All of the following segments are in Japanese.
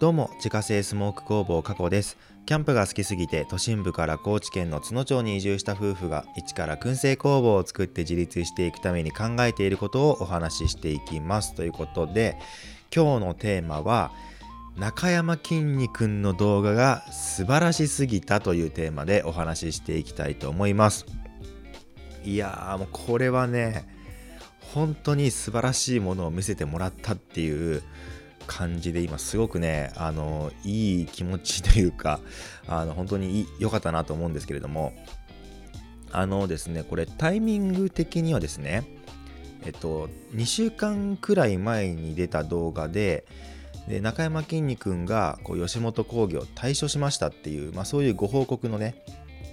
どうも自家製スモーク工房加古です。キャンプが好きすぎて都心部から高知県の津野町に移住した夫婦が一から燻製工房を作って自立していくために考えていることをお話ししていきます。ということで今日のテーマは中山きんに君の動画が素晴らしすぎたというテーマでお話ししていきたいと思います。いやーもうこれはね本当に素晴らしいものを見せてもらったっていう感じで今すごくねあのいい気持ちというかあの本当に良かったなと思うんですけれどもあのですねこれタイミング的にはですねえっと2週間くらい前に出た動画でで中山きんに君がこう吉本興業退所しましたっていう、まあ、そういうご報告のね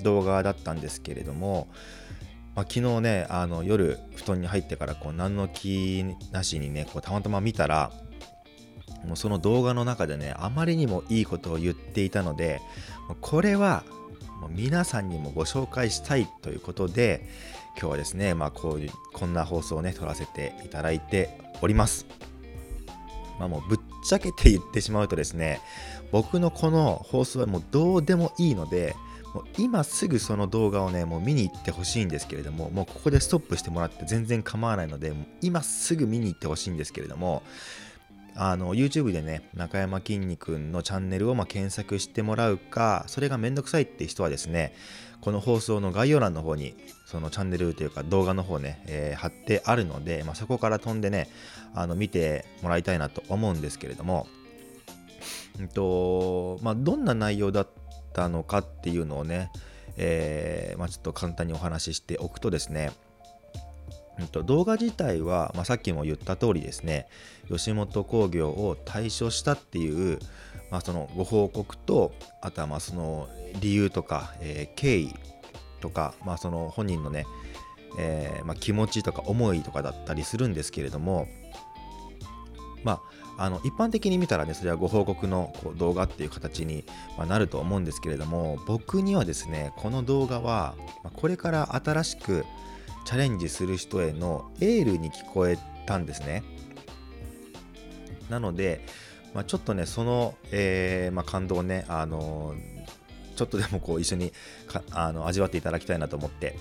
動画だったんですけれども、まあ、昨日ねあの夜布団に入ってからこう何の気なしにねこうたまたま見たらもうその動画の中でねあまりにもいいことを言っていたのでこれはもう皆さんにもご紹介したいということで今日はですね、まあ、こういうこんな放送をね撮らせていただいております。まあ、もうぶっちゃけて言ってしまうとですね僕のこの放送はもうどうでもいいのでもう今すぐその動画をねもう見に行ってほしいんですけれどももうここでストップしてもらって全然構わないので今すぐ見に行ってほしいんですけれどもあの YouTube でね中山きんに君のチャンネルをま検索してもらうかそれがめんどくさいって人はですねこの放送の概要欄の方にそのチャンネルというか動画の方ね、えー、貼ってあるので、まあ、そこから飛んでねあの見てもらいたいなと思うんですけれども、うんとまあ、どんな内容だったのかっていうのをね、えー、まあ、ちょっと簡単にお話ししておくとですね動画自体は、まあ、さっきも言った通りですね吉本興業を退所したっていう、まあ、そのご報告とあとはまあその理由とか、えー、経緯とか、まあ、その本人のね、えー、まあ、気持ちとか思いとかだったりするんですけれどもまあ、あの一般的に見たらねそれはご報告のこう動画っていう形になると思うんですけれども僕にはですねこの動画はこれから新しくチャレンジする人へのエールに聞こえたんですね。なので、まあ、ちょっとね、その、えー、まあ、感動をね、あのちょっとでもこう一緒にあの味わっていただきたいなと思って、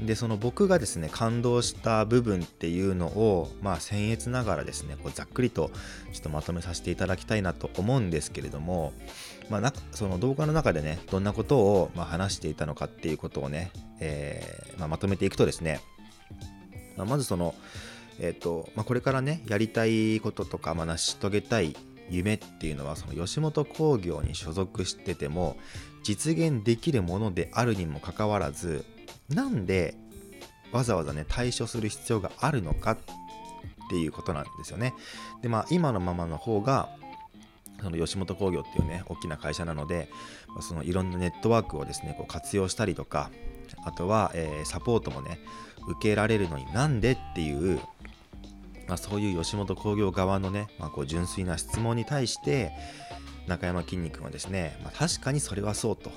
で、その僕がですね、感動した部分っていうのを、まあ、僭越ながらですね、こうざっくりとちょっとまとめさせていただきたいなと思うんですけれども、まあ、なその動画の中でね、どんなことをま話していたのかっていうことをね、えー、まあ、まとめていくとですね、まあ、まずその、えーとまあ、これからねやりたいこととか、まあ、成し遂げたい夢っていうのはその吉本興業に所属してても実現できるものであるにもかかわらずなんでわざわざね対処する必要があるのかっていうことなんですよね。でまあ今のままの方がその吉本興業っていうね大きな会社なのでそのいろんなネットワークをですねこう活用したりとかあとは、えー、サポートもね受けられるのになんでっていう、まあ、そういう吉本興業側のね、まあ、こう純粋な質問に対して中山きんに君はですね、まあ、確かにそれはそうと。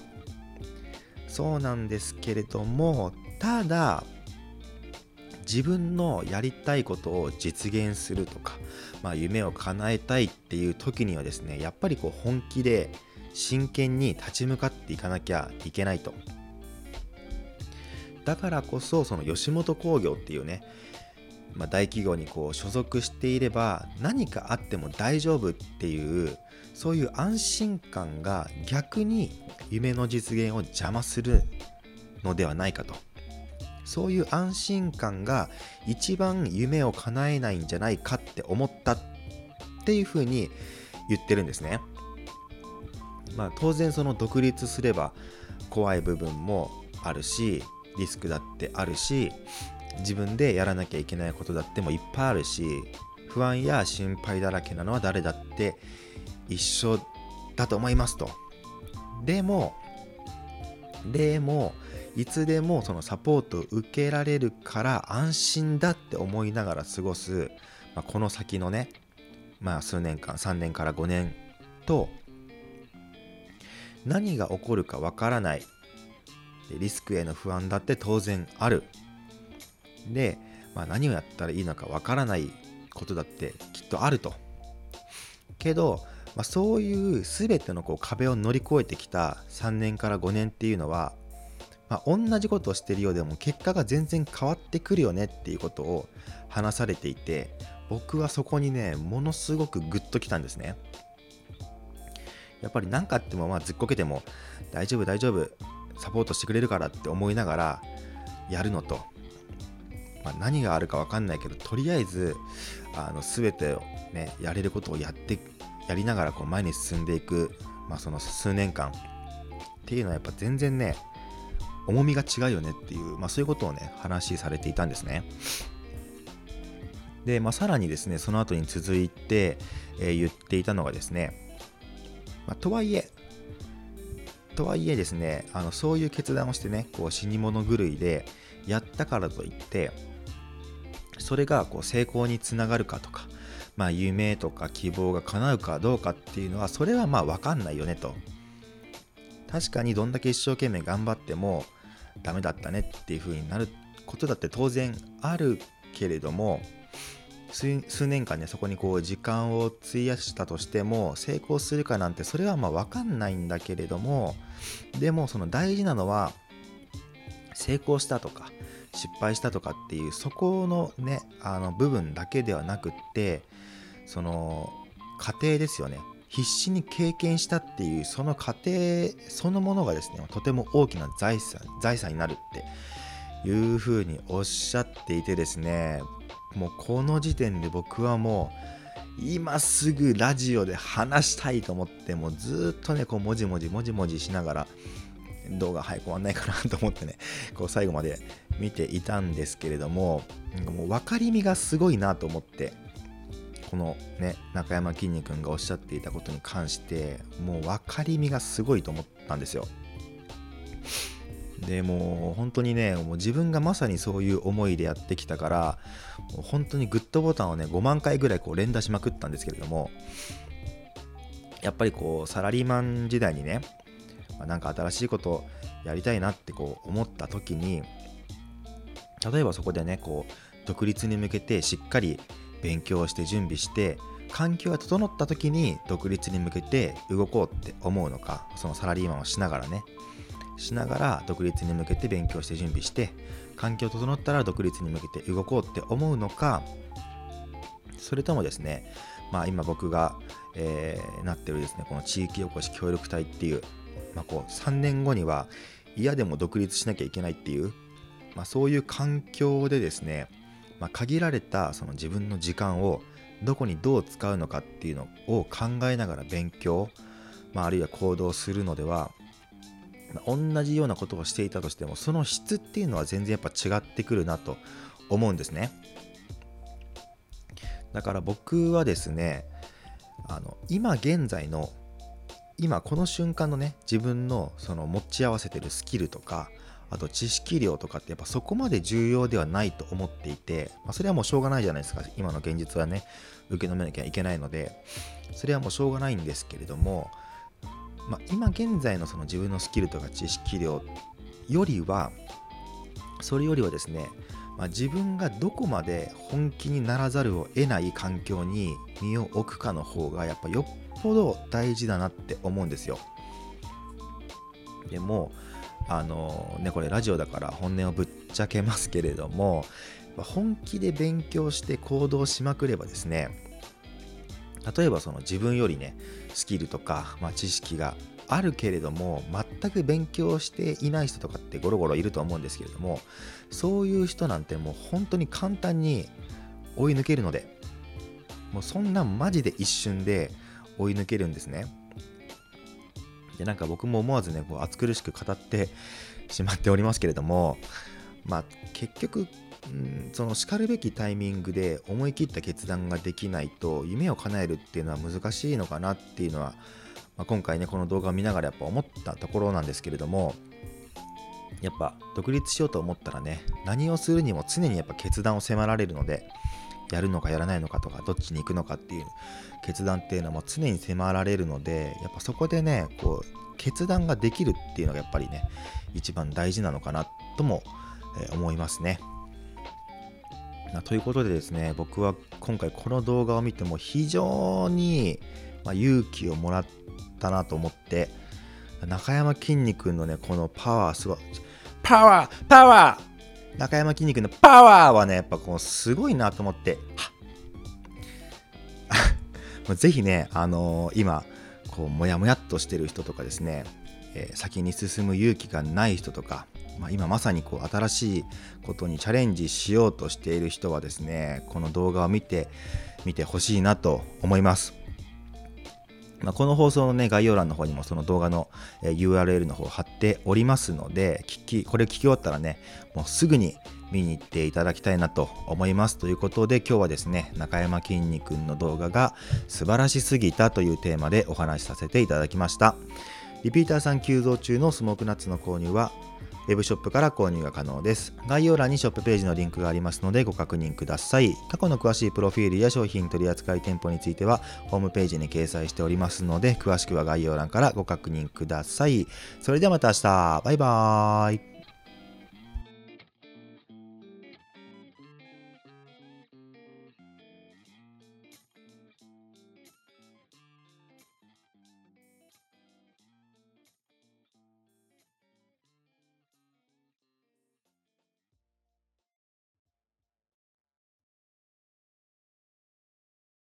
そうなんですけれどもただ自分のやりたいことを実現するとか、まあ、夢を叶えたいっていう時にはですねやっぱりこう本気で真剣に立ち向かっていかなきゃいけないと。だからこそその吉本興業っていうね、まあ、大企業にこう所属していれば何かあっても大丈夫っていうそういう安心感が逆に夢の実現を邪魔するのではないかとそういう安心感が一番夢を叶えないんじゃないかって思ったっていうふうに言ってるんですね。まあ当然その独立すれば怖い部分もあるしリスクだってあるし自分でやらなきゃいけないことだってもいっぱいあるし不安や心配だらけなのは誰だって一緒だと思いますと。でもでもいつでもそのサポートを受けられるから安心だって思いながら過ごす、まあ、この先のねまあ数年間3年から5年と何が起こるかわからないリスクへの不安だって当然ある。で、まあ、何をやったらいいのかわからないことだってきっとあると。けど、まあ、そういう全てのこう壁を乗り越えてきた3年から5年っていうのは、まあ、同じことをしてるようでも結果が全然変わってくるよねっていうことを話されていて僕はそこにねものすごくグッときたんですねやっぱり何かあってもまあずっこけても大丈夫大丈夫サポートしてくれるからって思いながらやるのと、まあ、何があるか分かんないけどとりあえずあの全てをねやれることをやってやりながらこう前に進んでいく、まあ、その数年間っていうのはやっぱ全然ね重みが違うよねっていう、まあ、そういうことをね話されていたんですね。で、まあ、さらにですねその後に続いて、えー、言っていたのがですね、まあ、とはいえとはいえですねあのそういう決断をしてねこう死に物狂いでやったからといってそれがこう成功につながるかとか、まあ、夢とか希望が叶うかどうかっていうのはそれはまあ分かんないよねと。確かにどんだけ一生懸命頑張ってもダメだったねっていう風になることだって当然あるけれども数年間ねそこにこう時間を費やしたとしても成功するかなんてそれはまあ分かんないんだけれどもでもその大事なのは成功したとか失敗したとかっていうそこのねあの部分だけではなくってその過程ですよね。必死に経験したっていうその過程そのものがですねとても大きな財産財産になるっていうふうにおっしゃっていてですねもうこの時点で僕はもう今すぐラジオで話したいと思ってもうずっとねこうもじもじもじもじしながら動画早く終わんないかなと思ってねこう最後まで見ていたんですけれどももう分かりみがすごいなと思ってこのね中山きんに君がおっしゃっていたことに関してもう分かりみがすごいと思ったんですよ。でもう本当にねもう自分がまさにそういう思いでやってきたからもう本当にグッドボタンをね5万回ぐらいこう連打しまくったんですけれどもやっぱりこうサラリーマン時代にね、まあ、なんか新しいことやりたいなってこう思った時に例えばそこでねこう独立に向けてしっかり勉強して準備して環境が整った時に独立に向けて動こうって思うのかそのサラリーマンをしながらね。しながら独立に向けて勉強して準備して環境整ったら独立に向けて動こうって思うのかそれともですねまあ今僕が、えー、なってるですねこの地域おこし協力隊っていう,、まあ、こう3年後には嫌でも独立しなきゃいけないっていう、まあ、そういう環境でですね、まあ、限られたその自分の時間をどこにどう使うのかっていうのを考えながら勉強、まあ、あるいは行動するのでは同じようなことをしていたとしてもその質っていうのは全然やっぱ違ってくるなと思うんですね。だから僕はですねあの今現在の今この瞬間のね自分のその持ち合わせてるスキルとかあと知識量とかってやっぱそこまで重要ではないと思っていて、まあ、それはもうしょうがないじゃないですか。今の現実はね受け止めなきゃいけないのでそれはもうしょうがないんですけれどもまあ、今現在のその自分のスキルとか知識量よりはそれよりはですね、まあ、自分がどこまで本気にならざるを得ない環境に身を置くかの方がやっぱよっぽど大事だなって思うんですよ。でもあのねこれラジオだから本音をぶっちゃけますけれども本気で勉強して行動しまくればですね例えばその自分よりねスキルとか、まあ、知識があるけれども全く勉強していない人とかってゴロゴロいると思うんですけれどもそういう人なんてもう本当に簡単に追い抜けるのでもうそんなマジで一瞬で追い抜けるんですね。でなんか僕も思わずねこう暑苦しく語ってしまっておりますけれどもまあ結局うん、そのしかるべきタイミングで思い切った決断ができないと夢を叶えるっていうのは難しいのかなっていうのは、まあ、今回ねこの動画を見ながらやっぱ思ったところなんですけれどもやっぱ独立しようと思ったらね何をするにも常にやっぱ決断を迫られるのでやるのかやらないのかとかどっちに行くのかっていう決断っていうのはもう常に迫られるのでやっぱそこでねこう決断ができるっていうのがやっぱりね一番大事なのかなとも思いますね。ということでですね、僕は今回この動画を見ても非常にまあ、勇気をもらったなと思って中山きんに君のねこのパワーすごいパワーパワー!中山きんに君のパワーはねやっぱこうすごいなと思って ぜひねあのー、今こうモヤモヤっとしてる人とかですね、えー、先に進む勇気がない人とかまあ、今まさにこう新しいことにチャレンジしようとしている人はですねこの動画を見てみてほしいなと思います。まあ、この放送の、ね、概要欄の方にもその動画の、URL の方を貼っておりますので聞きこれ聞き終わったらねもうすぐに見に行っていただきたいなと思いますということで今日はですね中山きんに君の動画が素晴らしすぎたというテーマでお話しさせていただきましたリピーターさん急増中のスモークナッツの購入はウェブショップから購入が可能です。概要欄にショップページのリンクがありますのでご確認ください。過去の詳しいプロフィールや商品取扱店舗についてはホームページに掲載しておりますので詳しくは概要欄からご確認ください。それではまた明日バイバーイ